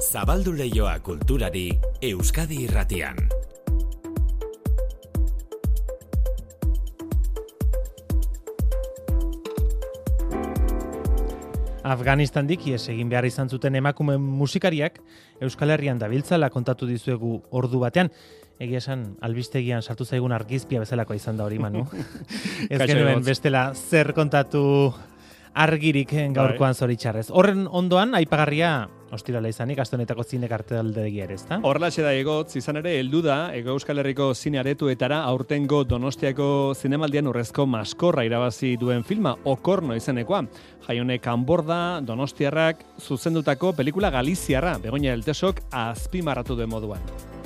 Zabaldu leioa kulturari Euskadi irratian. Afganistan dikies egin behar izan zuten emakume musikariak Euskal Herrian dabiltzala kontatu dizuegu ordu batean. Egia esan, albistegian sartu zaigun argizpia bezalakoa izan da hori, Manu. Ez genuen bestela zer kontatu argirik Bai. gaurkoan zoritxarrez. Horren ondoan, aipagarria, ostirala izanik, astonetako zine karteldegia ere, ezta? Horrelaxe da egotz, izan ere, heldu da, Ego Euskal Herriko zine aretuetara aurtengo Donostiako zinemaldian urrezko maskorra irabazi duen filma, Okorno izenekoa. Jaione Kanborda, Donostiarrak, zuzendutako pelikula Galiziarra, Begoña Eltesok azpimarratu duen moduan.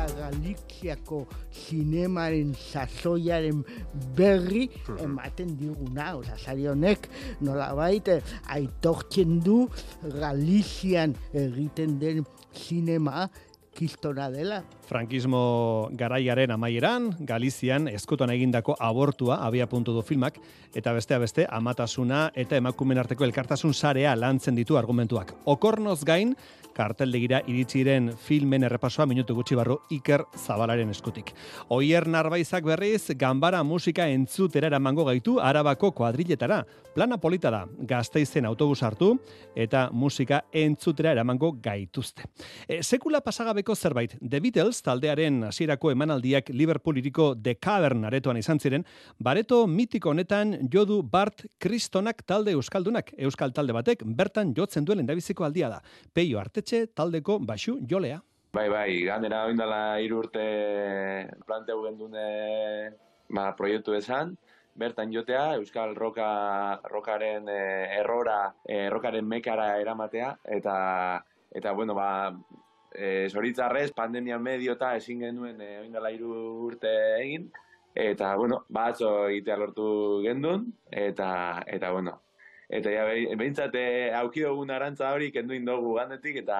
Eta Galiziako zinemaren sasoiaren berri ematen diguna, oza, sari honek nolabait eh, aitortzen du Galizian egiten den zinema kistona dela. Frankismo garaiaren amaieran, Galizian eskutan egindako abortua abia puntu du filmak, eta bestea beste amatasuna eta emakumen arteko elkartasun sarea lantzen ditu argumentuak. Okornoz gain, karteldegira iritsiren filmen errepasoa minutu gutxi barru Iker Zabalaren eskutik. Oier Narbaizak berriz, ganbara musika entzutera eramango gaitu Arabako kuadriletara. Plana polita da, gazteizen autobus hartu eta musika entzutera eramango gaituzte. E, sekula pasagabeko zerbait, The Beatles taldearen hasierako emanaldiak Liverpool iriko The Cavern aretoan izan ziren, bareto mitiko honetan jodu Bart Kristonak talde euskaldunak, euskal talde batek bertan jotzen duen lehendabiziko aldia da. Peio Artetxe taldeko baxu jolea. Bai, bai, ganera oindala hiru urte planteu gendune ba, proiektu esan, bertan jotea, Euskal Roka, Rokaren eh, errora, eh, Rokaren mekara eramatea, eta, eta bueno, ba, e, zoritzarrez, pandemia medio eta ezin genuen e, oindala hiru urte egin, eta, bueno, batzo egitea lortu gendun, eta, eta bueno, Eta ja, behintzat eh, auki dugun arantza hori kendu indogu gandetik, eta,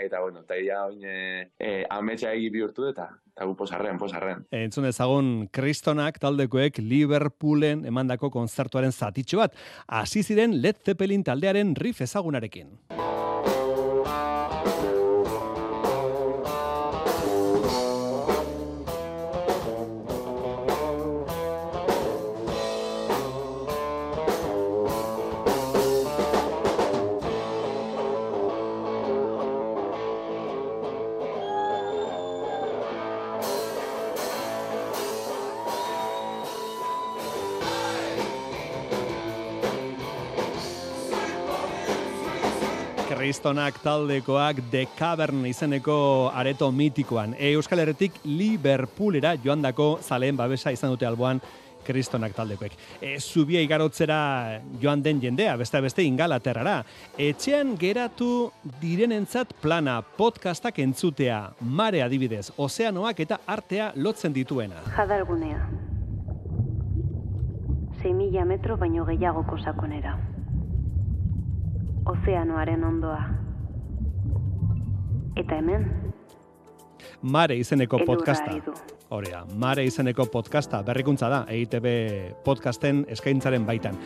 eta bueno, eta ja oin e, e, ametsa egi bihurtu eta, eta gu posarren, posarren. Entzun ezagun Kristonak taldekoek Liverpoolen emandako kontzertuaren zatitxo bat. Hasi ziren Led Zeppelin taldearen riff ezagunarekin. Kristonak taldekoak The Cavern izeneko areto mitikoan. E, Euskal Herretik Liverpoolera joandako zaleen babesa izan dute alboan Kristonak taldekoek. E, zubia igarotzera joan den jendea, beste beste ingalaterrara. Etxean geratu direnentzat plana podcastak entzutea, mare adibidez, ozeanoak eta artea lotzen dituena. Jadalgunea. 6.000 metro baino gehiagoko sakonera. Ozeanoaren ondoa. Eta hemen, Mare izeneko podcasta. da, Mare izeneko podcasta, berrikuntza da, EITB podcasten eskaintzaren baitan.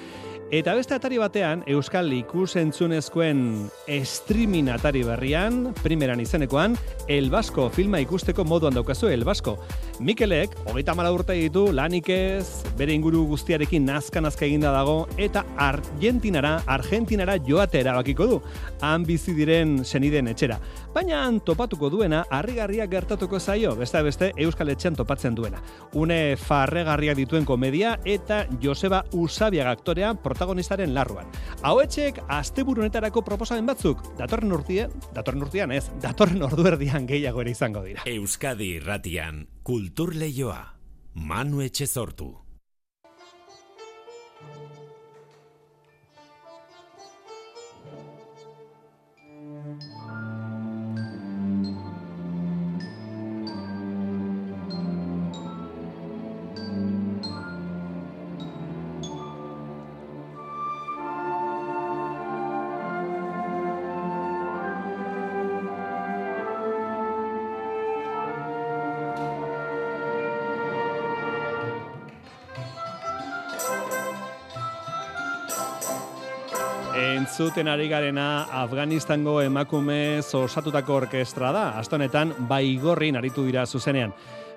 Eta beste atari batean, Euskal ikusentzunezkoen streaming atari berrian, primeran izenekoan, El Basko filma ikusteko moduan daukazu El Basko. Mikelek, hogeita mala urte ditu, lanik ez, bere inguru guztiarekin nazka-nazka eginda dago, eta Argentinara, Argentinara joate erabakiko du, han bizi diren seniden etxera. Baina han topatuko duena, harrigarria gertatuko zaio, beste beste Euskal Etxean topatzen duena. Une farregarriak dituen komedia eta Joseba Usabiaga aktorea protagonistaren larruan. Hauetxek asteburu honetarako proposamen batzuk, datorren urtean, datorren urtean ez, datorren orduerdian gehiago ere izango dira. Euskadi irratian kultur leioa. Manu Etxezortu. Entzuten ari garena Afganistango emakume osatutako orkestra da. Astonetan baigorrin aritu dira zuzenean.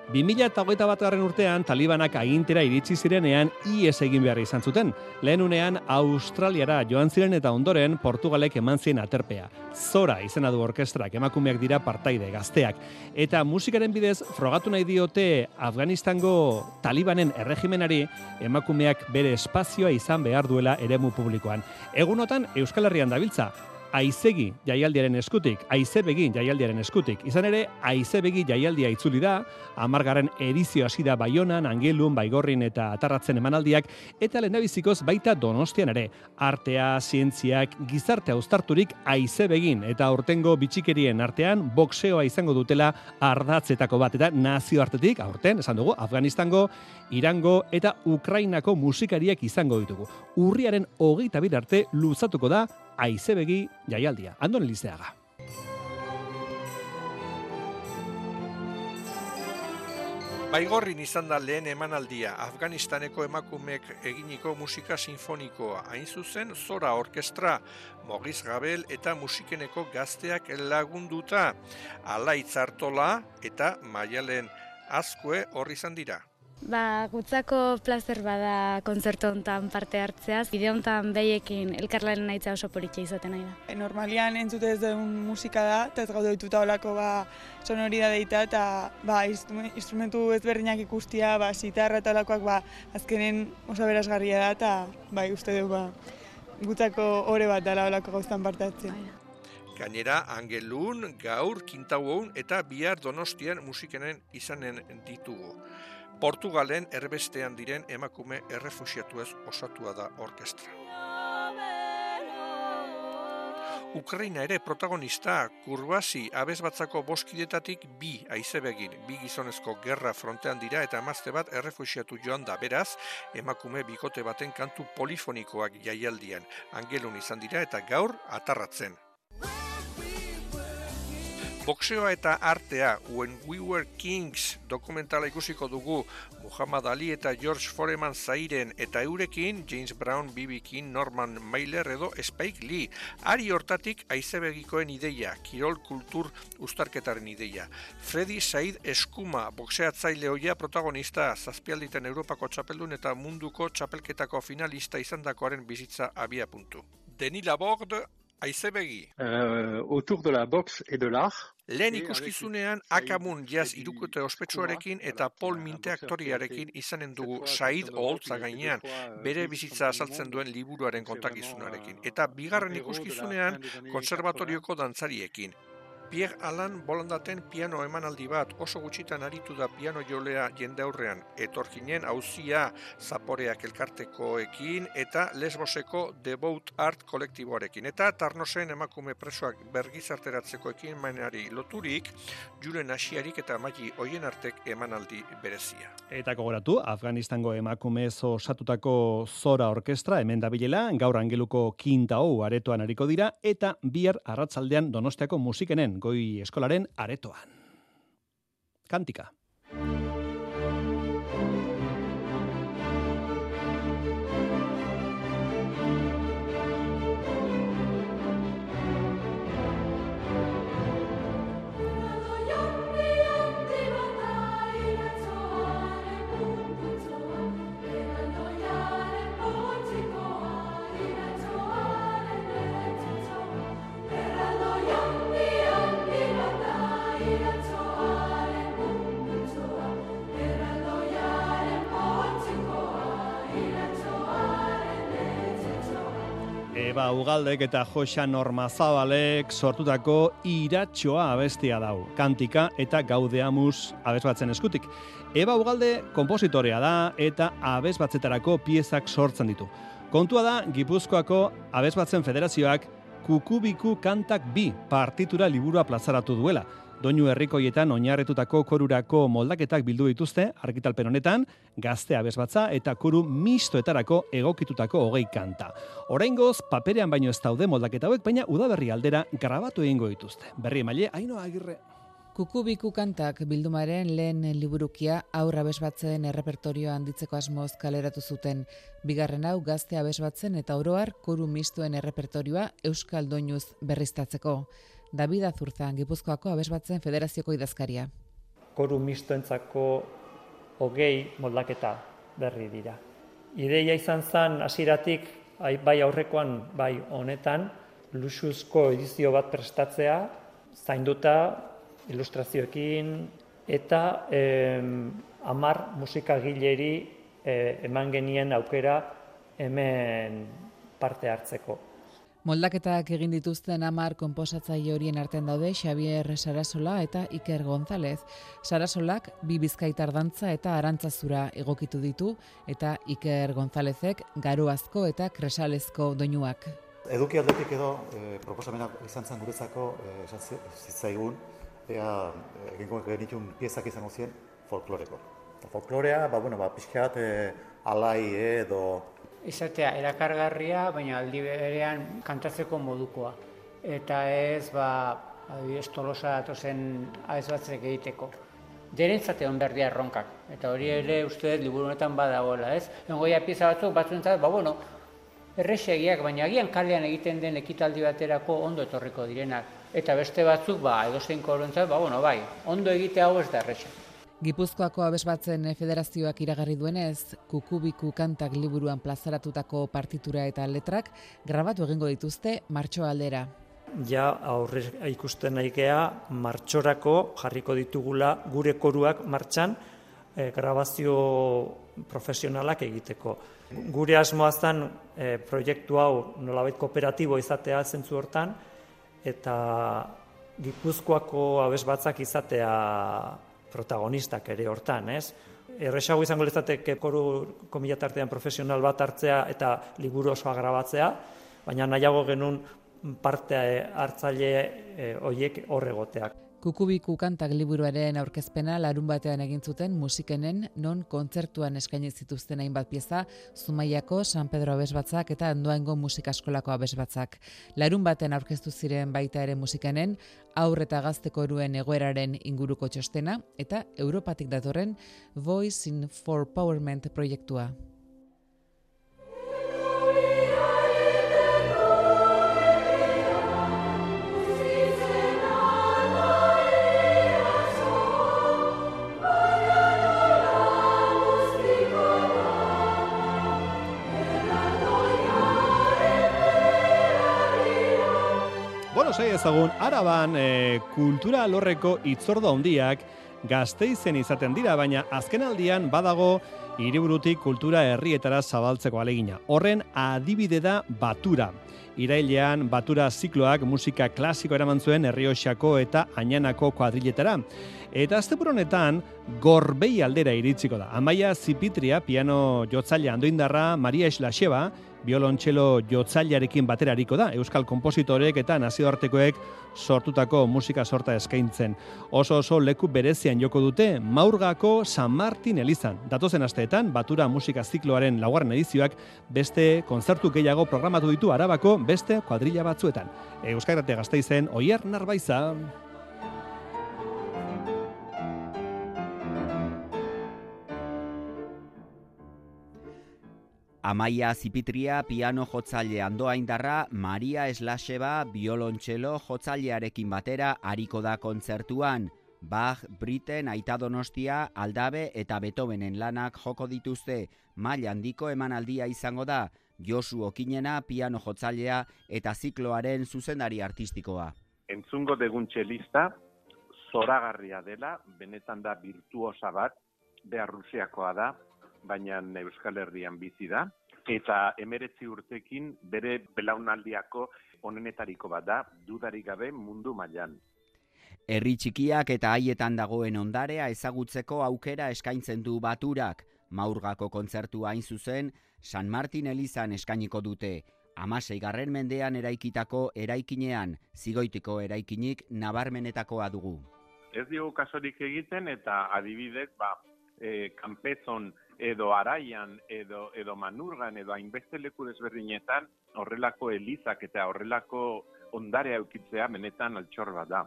2008 bat garren urtean, talibanak agintera iritsi zirenean ies egin behar izan zuten. Lehen unean, Australiara joan ziren eta ondoren, Portugalek eman zien aterpea. Zora izena du orkestrak, emakumeak dira partaide, gazteak. Eta musikaren bidez, frogatu nahi diote Afganistango talibanen erregimenari, emakumeak bere espazioa izan behar duela eremu publikoan. Egunotan, Euskal Herrian dabiltza, aizegi jaialdiaren eskutik, aizebegi jaialdiaren eskutik. Izan ere, aizebegi jaialdia itzuli da, amargaren edizio hasi da Baionan, Angelun, Baigorrin eta Atarratzen emanaldiak, eta lehendabizikoz baita donostian ere. Artea, zientziak, gizarte austarturik aizebegin, eta aurtengo bitxikerien artean, boxeoa izango dutela ardatzetako bat, eta nazioartetik, aurten, esan dugu, Afganistango, Irango eta Ukrainako musikariak izango ditugu. Urriaren hogeita arte luzatuko da aizebegi jaialdia. Andon Elizeaga. Baigorrin izan da lehen emanaldia Afganistaneko emakumeek eginiko musika sinfonikoa. Hain zuzen, Zora Orkestra, Mogiz Gabel eta musikeneko gazteak lagunduta. Alaitz Artola eta Maialen Azkue horri izan dira. Ba, gutzako plazer bada kontzertu hontan parte hartzea. Bide hontan behiekin elkarlaren naitza oso politxe izaten nahi da. E, normalian entzute ez duen musika da, eta ez gaude dituta olako ba, sonorida deita, eta ba, instrumentu ezberdinak ikustia, ba, sitarra eta olakoak ba, azkenen oso berazgarria da, eta ba, uste dugu ba, gutzako ore bat dela olako gauztan parte hartzea. Gainera, Angelun, Gaur, Kintauon eta Bihar Donostian musikenen izanen ditugu. Portugalen erbestean diren emakume errefusiatuez osatua da orkestra. Ukraina ere protagonista, kurbasi abezbatzako boskidetatik bi aizebegin, bi gizonezko gerra frontean dira eta emazte bat errefusiatu joan da beraz, emakume bikote baten kantu polifonikoak jaialdian, angelun izan dira eta gaur atarratzen. Boxeoa eta artea, When We Were Kings dokumentala ikusiko dugu Muhammad Ali eta George Foreman zairen eta eurekin James Brown, B.B. King, Norman Mailer edo Spike Lee. Ari hortatik aizebegikoen ideia, kirol kultur ustarketaren ideia. Freddy Said Eskuma, boxeatzaile hoia protagonista, zazpialditen Europako txapeldun eta munduko txapelketako finalista izandakoaren bizitza abia puntu. Denila Bord, aizebegi. Uh, autour de la boxe et de l'art. Lehen ikuskizunean Akamun jaz irukote ospetsuarekin eta Paul Minte aktoriarekin izanen dugu Said Oholtza gainean, bere bizitza azaltzen duen liburuaren kontakizunarekin. Eta bigarren ikuskizunean konservatorioko dantzariekin. Pierre Alan bolandaten piano emanaldi bat oso gutxitan aritu da piano jolea jende aurrean etorkinen hauzia zaporeak elkartekoekin eta lesboseko devout art kolektiboarekin eta tarnosen emakume presoak bergizarteratzeko ekin mainari loturik juren asiarik eta maili hoien artek emanaldi berezia. Eta kogoratu, Afganistango emakume osatutako zora orkestra hemen dabilela, gaur angeluko kinta hau aretoan ariko dira eta bihar arratzaldean donostiako musikenen goi eskolaren aretoan. Kantika. Eba Ugaldek eta Josa Normazabalek sortutako iratxoa abestia dau. Kantika eta gaudeamus abes batzen eskutik. Eba Ugalde kompositorea da eta abes batzetarako piezak sortzen ditu. Kontua da, Gipuzkoako abes batzen federazioak kukubiku kantak bi partitura liburua plazaratu duela doinu herrikoietan oinarretutako korurako moldaketak bildu dituzte argitalpen honetan, gazte abesbatza eta koru mistoetarako egokitutako hogei kanta. Oraingoz paperean baino ez daude moldaketa hauek, baina udaberri aldera grabatu egingo dituzte. Berri emaile, haino agirre. Kukubiku kantak bildumaren lehen liburukia aurra abesbatzen errepertorioa handitzeko asmoz kaleratu zuten. Bigarren hau gazte abesbatzen eta oroar koru mistuen errepertorioa Euskal Doinuz berriztatzeko. David Azurza, Gipuzkoako abesbatzen federazioko idazkaria. Koru mistoentzako hogei moldaketa berri dira. Ideia izan zen hasieratik bai aurrekoan bai honetan, luxuzko edizio bat prestatzea, zainduta ilustrazioekin, eta eh, amar musikagileri eh, eman genien aukera hemen parte hartzeko. Moldaketak egin dituzten amar konposatzaile horien artean daude Xavier Sarasola eta Iker González. Sarasolak bi bizkaitar dantza eta arantzazura egokitu ditu eta Iker Gonzálezek garuazko eta kresalezko doinuak. Eduki aldetik edo e, proposamena izan zen guretzako e, zitzaigun ea egingo genitun piezak izango zien folkloreko. Folklorea, ba, bueno, ba, pixka bat e, alai edo... Izatea, erakargarria, baina aldi berean kantatzeko modukoa. Eta ez, ba, adibidez, tolosa datozen aiz batzek egiteko. Derentzate hon berdia erronkak. Eta hori ere uste liburu honetan badagoela, ez? Engoia pieza batzuk, batzuentzat, ba, bueno, erresegiak, baina agian kalean egiten den ekitaldi baterako ondo etorriko direnak eta beste batzuk ba edozein korontzat ba bueno bai ondo egite hau ez da erresa Gipuzkoako abesbatzen federazioak iragarri duenez, kukubiku kantak liburuan plazaratutako partitura eta letrak grabatu egingo dituzte martxo aldera. Ja aurre ikusten naikea martxorako jarriko ditugula gure koruak martxan e, grabazio profesionalak egiteko. Gure asmoa zen e, proiektu hau nolabait kooperatibo izatea zentzu hortan, eta Gipuzkoako abes batzak izatea protagonistak ere hortan, ez? Erresago izango lezateke koru komilatartean profesional bat hartzea eta liburu osoa grabatzea, baina nahiago genuen parte hartzaile e, horiek horregoteak. Kukubiku kantak liburuaren aurkezpena larun batean egin zuten musikenen non kontzertuan eskaini zituzten hainbat pieza Zumaiako San Pedro Abesbatzak eta Andoaingo Musikaskolako Abesbatzak. Larun batean aurkeztu ziren baita ere musikenen aur eta gazteko eruen egoeraren inguruko txostena eta Europatik datorren Voice in for Powerment proiektua. Sei ezagun, araban e, kultura lorreko itzordo handiak gazteizen izaten dira, baina azkenaldian badago hiriburutik kultura herrietara zabaltzeko alegina. Horren adibide da batura. Irailean batura zikloak musika klasiko eraman zuen Herrioxako eta Añanako kuadriletara. Eta azte honetan gorbei aldera iritsiko da. Amaia Zipitria, piano jotzaile andoindarra, Maria Eslaxeba, biolontxelo jotzailearekin baterariko da, Euskal Kompositorek eta nazioartekoek sortutako musika sorta eskaintzen. Oso oso leku berezian joko dute Maurgako San Martin Elizan. Datozen asteetan, Batura Musika Zikloaren laugarren edizioak beste konzertu gehiago programatu ditu arabako beste kuadrilla batzuetan. Euskal Gazteizen, Oier Narbaiza. Amaia Zipitria piano jotzaile andoa indarra, Maria Eslaseba biolontxelo jotzailearekin batera hariko da kontzertuan. Bach, Briten, Aita Donostia, Aldabe eta Beethovenen lanak joko dituzte, maila handiko emanaldia izango da, Josu Okinena piano jotzailea eta zikloaren zuzendari artistikoa. Entzungo degun txelista, zoragarria dela, benetan da virtuosa bat, behar Rusiakoa da, baina Euskal Herrian bizi da, eta emeretzi urtekin bere belaunaldiako onenetariko bat da, dudarik gabe mundu mailan. Herri txikiak eta haietan dagoen ondarea ezagutzeko aukera eskaintzen du baturak, maurgako kontzertu hain zuzen, San Martin Elizan eskainiko dute, amasei garren mendean eraikitako eraikinean, zigoitiko eraikinik nabarmenetakoa dugu. Ez diogu kasorik egiten eta adibidez, ba, e, kanpezon edo araian, edo, edo manurgan, edo hainbeste leku desberdinetan, horrelako elizak eta horrelako ondarea eukitzea benetan altxor bat da.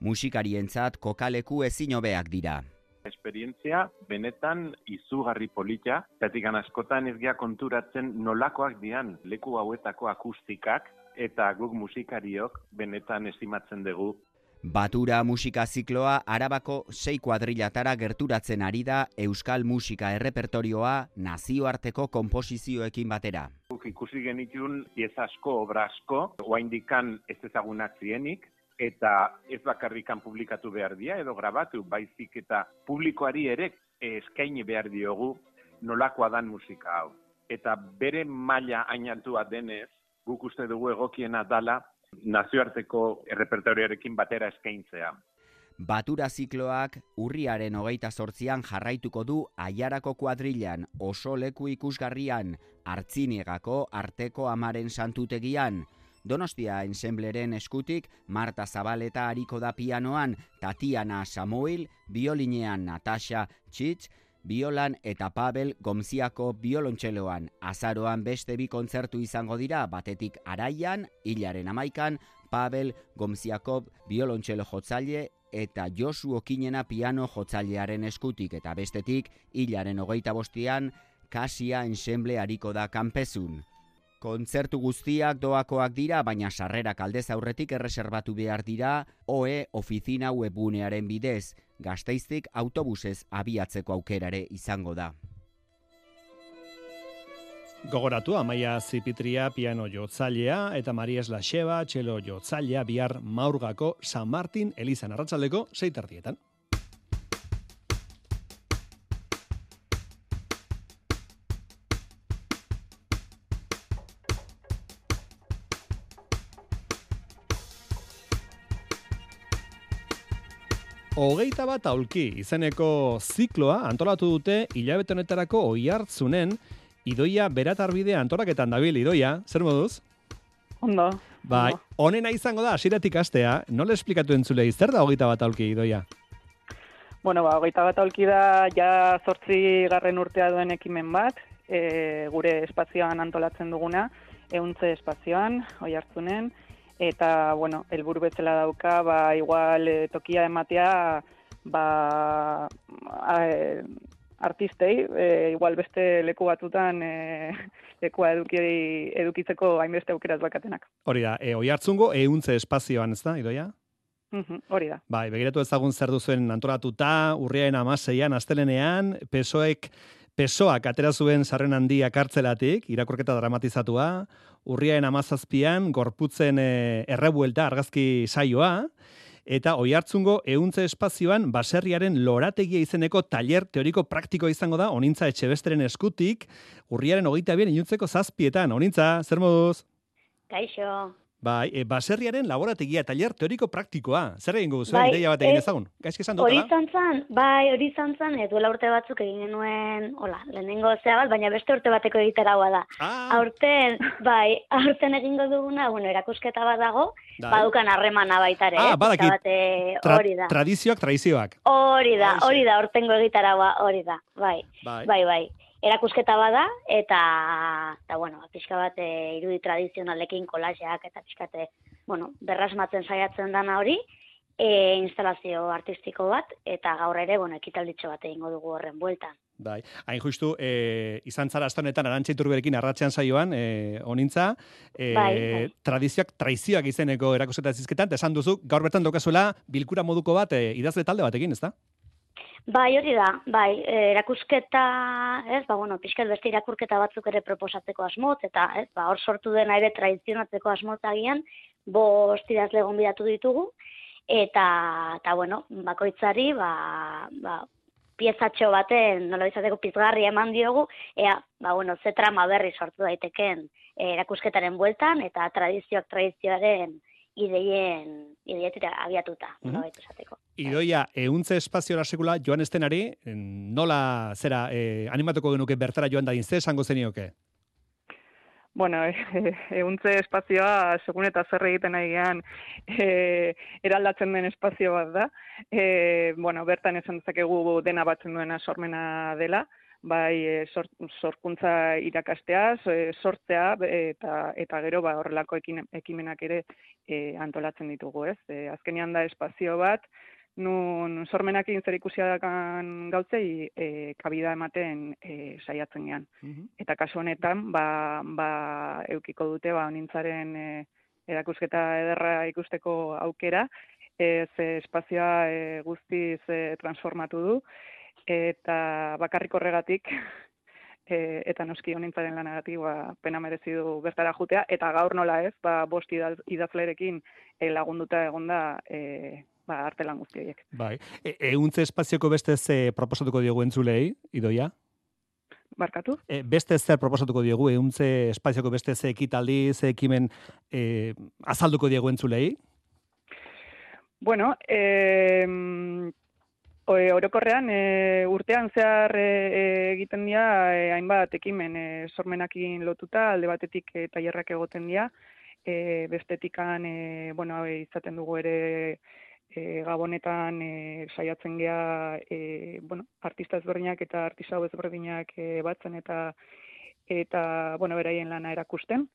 Musikarientzat kokaleku ezin hobeak dira. esperientzia benetan izugarri polita, zetik askotan ez gea konturatzen nolakoak dian leku hauetako akustikak, eta guk musikariok benetan estimatzen dugu Batura musika zikloa arabako sei kuadrilatara gerturatzen ari da Euskal Musika errepertorioa nazioarteko konposizioekin batera. Guk ikusi genitun pieza asko, obra asko, oaindikan ez ezagunak zienik, eta ez bakarrikan publikatu behar dira edo grabatu, baizik eta publikoari ere eskaini behar diogu nolakoa dan musika hau. Eta bere maila ainantua denez, guk uste dugu egokiena dala nazioarteko errepertorioarekin batera eskaintzea. Batura zikloak urriaren hogeita sortzian jarraituko du aiarako kuadrilan, oso leku ikusgarrian, hartziniegako arteko amaren santutegian, Donostia ensembleren eskutik Marta Zabaleta hariko da pianoan, Tatiana Samuel, biolinean Natasha Txitz, biolan eta Pavel Gomziako biolontxeloan. Azaroan beste bi kontzertu izango dira, batetik araian, hilaren amaikan, Pavel Gomziako biolontxelo jotzaile eta Josu Okinena piano jotzailearen eskutik eta bestetik hilaren hogeita bostian, Kasia ensemble hariko da kanpezun. Kontzertu guztiak doakoak dira, baina sarrerak aldez aurretik erreserbatu behar dira OE ofizina webunearen bidez, gazteiztik autobusez abiatzeko aukerare izango da. Gogoratu, Amaia Zipitria piano jotzailea eta Maria Eslaxeba txelo jotzailea bihar maurgako San Martin Elizan arratsaldeko zeitardietan. Hogeita bat aulki izeneko zikloa antolatu dute hilabete honetarako oi hartzunen idoia beratarbidea antolaketan dabil idoia, zer moduz? Ondo. Bai, honena izango da, asiratik astea, nola esplikatu entzulei, zer da hogeita bat aulki idoia? Bueno, ba, hogeita bat aulki da, ja zortzi garren urtea duen ekimen bat, e, gure espazioan antolatzen duguna, euntze espazioan, oi hartzunen, eta bueno, helburu bezala dauka, ba igual e, tokia ematea ba a, e, artistei, e, igual beste leku batutan e, lekua eduki edukitzeko hainbeste aukeraz bakatenak. Hori da, e, oi hartzungo euntze espazioan, ez da, idoia? hori da. Bai, begiratu ezagun zer duzuen antolatuta, urriaen amaseian, astelenean, pesoek Pesoak atera zuen sarren handia kartzelatik, irakurketa dramatizatua, urriaen amazazpian, gorputzen e, errebuelta argazki saioa, eta oi hartzungo euntze espazioan baserriaren lorategia izeneko taller teoriko praktiko izango da, onintza etxebesteren eskutik, urriaren hogeita bien inuntzeko zazpietan, onintza, zer moduz? Kaixo. Bai, e, baserriaren laborategia taller teoriko praktikoa. Zer egin guzu, bai, ideia bat egin ezagun? Gaizki esan Hori zantzan, bai, hori zantzan, e, duela urte batzuk egin genuen, hola, lehenengo zea bat, baina beste urte bateko egitera da. Ah. Aurten, bai, aurten egingo duguna, bueno, erakusketa bat dago, bai. badukan harremana baitare. Ah, badaki, bate, hori da. tradizioak, tradizioak. Hori da, hori da, hortengo egitara hori da, bai, bai, bai. bai erakusketa bada eta eta bueno, pixka bat e, irudi tradizionalekin kolajeak eta pixkate, bueno, berrasmatzen saiatzen dana hori, e, instalazio artistiko bat eta gaur ere, bueno, ekitalditxo bat egingo dugu horren bueltan. Bai, hain justu, e, izan zara astonetan arantxa iturberekin arratxean saioan, e, onintza, e, bai, bai. tradizioak, traizioak izeneko erakusketa zizketan, esan duzu, gaur bertan dokazuela bilkura moduko bat, e, idazle talde batekin, ez da? Bai, hori da, bai, e, erakusketa, ez, ba, bueno, pixkat beste irakurketa batzuk ere proposatzeko asmot, eta, ez, ba, hor sortu dena ere tradizionatzeko asmot agian, bost idazle bidatu ditugu, eta, eta, bueno, bakoitzari, ba, ba, piezatxo baten, nola izateko pizgarri eman diogu, ea, ba, bueno, ze trama berri sortu daiteken e, erakusketaren bueltan, eta tradizioak tradizioaren, ideien ideietira abiatuta, mm -hmm. esateko. Idoia, euntze espazio sekula joan estenari, nola zera eh, animatuko genuke bertara joan da ze esango zenioke? Bueno, e, euntze espazioa, segun eta zer egiten nahi gehan, e, eraldatzen den espazio bat da. E, bueno, bertan esan dezakegu dena batzen duena sormena dela, bai e, sor, sorkuntza irakastea, e, sortzea eta eta gero ba horrelako ekimenak ere e, antolatzen ditugu, ez? E, azkenean da espazio bat nun sormenak zer ikusia dakan gautzei e, kabida ematen e, saiatzen gean. Eta kasu honetan, ba, ba eukiko dute ba honintzaren e, erakusketa ederra ikusteko aukera, ez espazioa e, guztiz e, transformatu du, eta bakarrik horregatik, e, eta noski honintzaren lanagatik, ba, pena merezi du bertara jutea, eta gaur nola ez, ba, bost idazlerekin e, lagunduta egonda e, ba, arte lan guztiek. Bai, e, euntze espazioko beste ze proposatuko diogu entzulei, idoia? Barkatu? E, beste zer proposatuko diogu, euntze espazioko beste ze ekitaldi, ze ekimen e, azalduko diegu entzulei? Bueno, eh, orokorrean e, urtean zehar e, egiten dira e, hainbat ekimen e, sormenakin lotuta, alde batetik e, tailerrak egoten dira, e, bestetikan e, bueno, izaten dugu ere e, gabonetan e, saiatzen gea e, bueno, artista ezberdinak eta artista ezberdinak e, batzen eta eta bueno, beraien lana erakusten.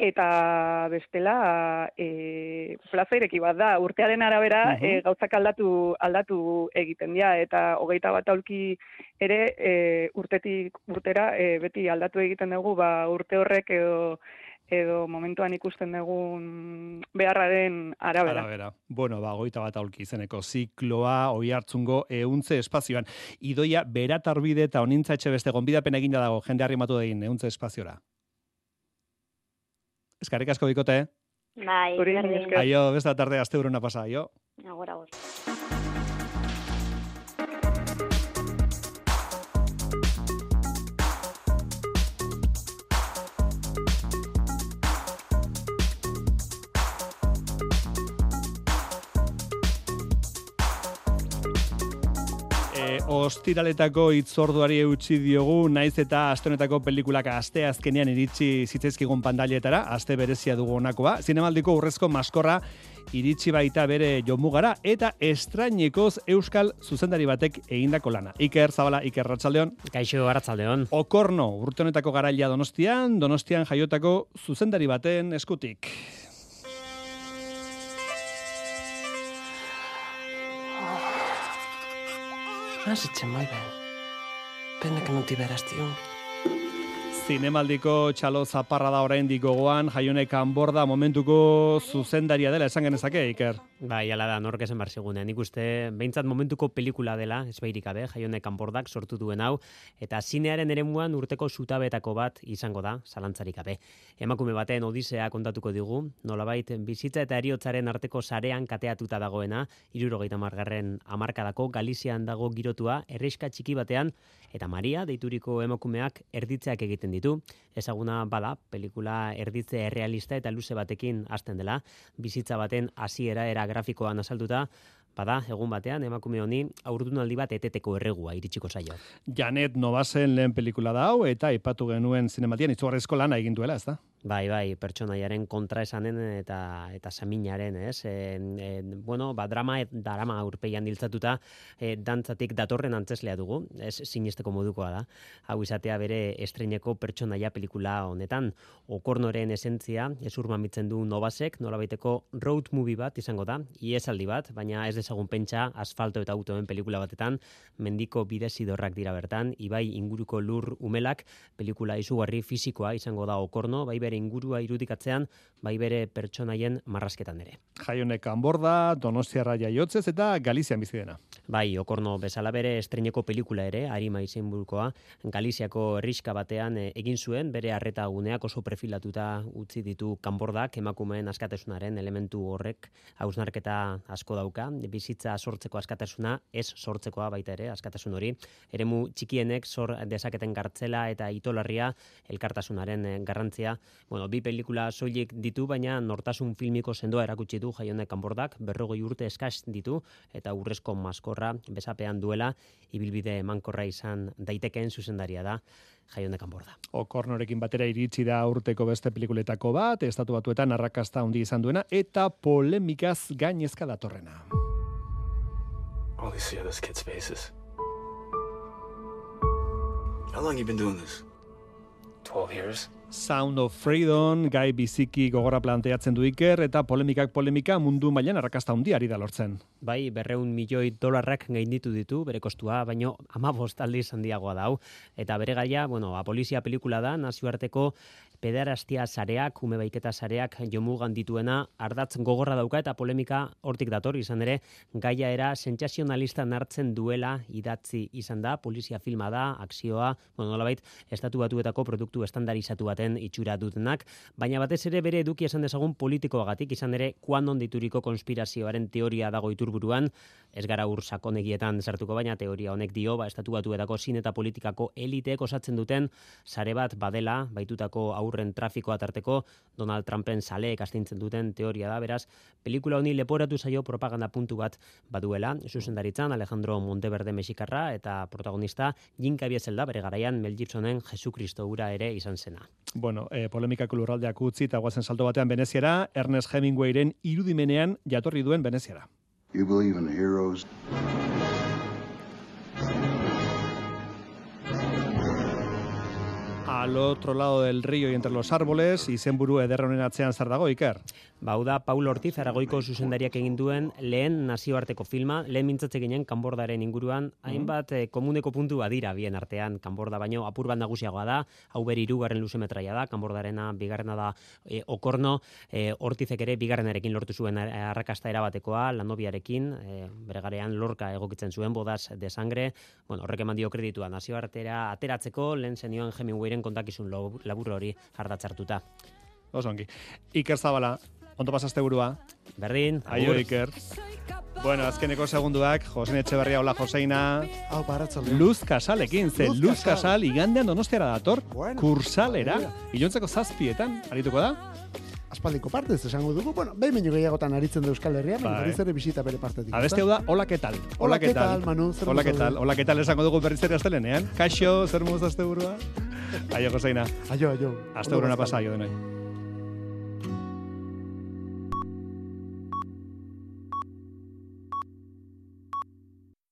Eta bestela, e, plaza ireki bat da, urtearen arabera uh gauzak aldatu, aldatu egiten dira, eta hogeita bat aulki ere e, urtetik urtera e, beti aldatu egiten dugu, ba, urte horrek edo edo momentuan ikusten dugun beharraren arabera. Arabera. Bueno, ba, goita bat aulki izeneko zikloa, oi hartzungo, euntze espazioan. Idoia, beratarbide eta onintza etxe beste gonbidapen eginda dago, jende harrimatu egin, euntze espaziora. Eskarrik asko bikote, Bai, Aio, besta tarde, azte uruna pasa, aio. Agora, agora. Ostiraletako itzorduari eutxi diogu, naiz eta astonetako pelikulak aste azkenean iritsi zitzaizkigun pandailetara, aste berezia dugu honakoa. Zinemaldiko urrezko maskorra iritsi baita bere jomugara eta estrainekoz euskal zuzendari batek egindako lana. Iker Zabala, Iker Ratzaldeon. Kaixo Ratzaldeon. Okorno, urtonetako garaila donostian, donostian jaiotako zuzendari baten eskutik. Ah, se che moi ben. Pena que non tiveras ti un. Zinemaldiko txalo zaparra da orain gogoan, jaionek anborda momentuko zuzendaria dela, esan genezake, Iker. Bai, ala da, nork esan barzigunean. Nik uste, behintzat momentuko pelikula dela, ez behirik abe, jaionek kanbordak sortu duen hau, eta zinearen ere muan urteko zutabetako bat izango da, zalantzarik abe. Emakume baten odisea kontatuko digu, nolabait, bizitza eta eriotzaren arteko sarean kateatuta dagoena, irurogeita margarren amarkadako, Galizian dago girotua, erreiska txiki batean, eta Maria, deituriko emakumeak, erditzeak egiten ditu. Ezaguna bada, pelikula erditze errealista eta luze batekin hasten dela, bizitza baten hasiera era grafikoan azalduta, bada, egun batean, emakume honi, aurdunaldi bat eteteko erregua iritsiko zaio. Janet Novasen lehen pelikula da hau, eta ipatu genuen zinematian, itzugarrezko lana egin duela, ez da? Bai, bai, pertsonaiaren kontra esanen eta eta saminaren, ez? E, e, bueno, ba, drama, et, drama aurpeian diltzatuta, e, dantzatik datorren antzeslea dugu, ez sinisteko modukoa da. Hau izatea bere estreineko pertsonaia pelikula honetan, okornoren esentzia, ez urmamitzen du nobasek, nola baiteko road movie bat izango da, iesaldi bat, baina ez dezagun pentsa asfalto eta autoen pelikula batetan, mendiko bide zidorrak dira bertan, ibai inguruko lur umelak, pelikula izugarri fisikoa izango da okorno, bai bere ingurua irudikatzean, bai bere pertsonaien marrasketan ere. Jaionek anborda, Donostiarra jaiotzez eta Galizian bizi dena. Bai, okorno bezala bere estreineko pelikula ere, Arima izenburukoa, Galiziako herriska batean eh, egin zuen, bere harreta guneak oso perfilatuta utzi ditu kanbordak, emakumeen askatesunaren elementu horrek, hausnarketa asko dauka, bizitza sortzeko askatasuna, ez sortzekoa baita ere, askatasun hori, eremu txikienek sor dezaketen gartzela eta itolarria elkartasunaren eh, garrantzia Bueno, bi pelikula soilik ditu, baina nortasun filmiko sendoa erakutsi du jaionek kanbordak, berrogoi urte eskaz ditu, eta urrezko maskorra besapean duela, ibilbide emankorra izan daitekeen zuzendaria da, jaionek kanborda. Okornorekin batera iritsi da urteko beste pelikuletako bat, estatu batuetan arrakasta handi izan duena, eta polemikaz gainezka datorrena. All these see those kids' faces. How long you been doing this? 12 years. Sound of Freedom, gai biziki gogora planteatzen du Iker, eta polemikak polemika mundu mailan arrakasta handia ari da lortzen. Bai, berreun milioi dolarrak gainditu ditu, bere kostua, baino amabost aldiz handiagoa dau. Eta bere gaia, bueno, apolizia pelikula da, nazioarteko pederastia sareak, ume baiketa sareak jomugan dituena, ardatz gogorra dauka eta polemika hortik dator, izan ere, gaia era sentsazionalista nartzen duela idatzi izan da, polizia filma da, akzioa, bueno, nolabait, estatu batuetako produktu estandarizatu baten itxura dutenak, baina batez ere bere eduki esan dezagun politikoagatik, izan ere, kuandon dituriko konspirazioaren teoria dago iturburuan, ez gara ur sakonegietan sartuko baina teoria honek dio, ba, estatu batuetako zin eta politikako eliteek osatzen duten, sare bat badela, baitutako aurren trafikoa tarteko Donald Trumpen saleek astintzen duten teoria da, beraz, pelikula honi leporatu zaio propaganda puntu bat baduela, zuzendaritzan Alejandro Monteverde Mexikarra eta protagonista Jim Caviezel da, bere garaian Mel Gibsonen Jesukristo ura ere izan zena. Bueno, eh, polemikako lurraldeak utzi eta guazen salto batean Veneziara, Ernest Hemingwayren irudimenean jatorri duen Veneziara. You believe in heroes? Al otro lado del río y entre los árboles, izenburu ederra honen atzean zer dago, Iker? Bau da, Paul Ortiz, Aragoiko zuzendariak egin duen lehen nazioarteko filma, lehen mintzatze ginen kanbordaren inguruan, hainbat eh, komuneko puntu badira bien artean kanborda, baino apur bat nagusiagoa da, hau beri irugarren luze metraia da, kanbordarena bigarrena da eh, okorno, eh, Ortizek ere bigarrenarekin lortu zuen arrakasta erabatekoa, lanobiarekin, eh, bere garean lorka egokitzen zuen, bodaz de sangre, bueno, horrek eman dio kreditua nazioartera ateratzeko, lehen zenioan Hemingwayren kontakizun labur hori jardatzartuta. Oso ongi. Iker Zabala, ondo pasaste burua? Berdin, Aio, agur. Iker. Bueno, azkeneko segunduak, Josen Etxeberria, hola Joseina. Hau, paratxalde. Luz Kasalekin, ze Luz Luz Casal. Kasal igandean donostiara dator, Bueno. kursalera, ilontzeko zazpietan, arituko da? Aspaldiko partez esango dugu, bueno, behin baino gehiagotan aritzen da Euskal Herria, baina Bai. berriz ere bisita bere partetik. Abeste da, hola, ¿qué tal? Hola, ¿qué tal, Manu? Hola, ¿qué tal? Hola, ¿qué tal? Esango dugu berriz ere astelenean. Kaixo, zer muz aste burua? Aio, Joseina. Aio, aio. Aste Ondo buruna bazkal. pasa, aio denoi.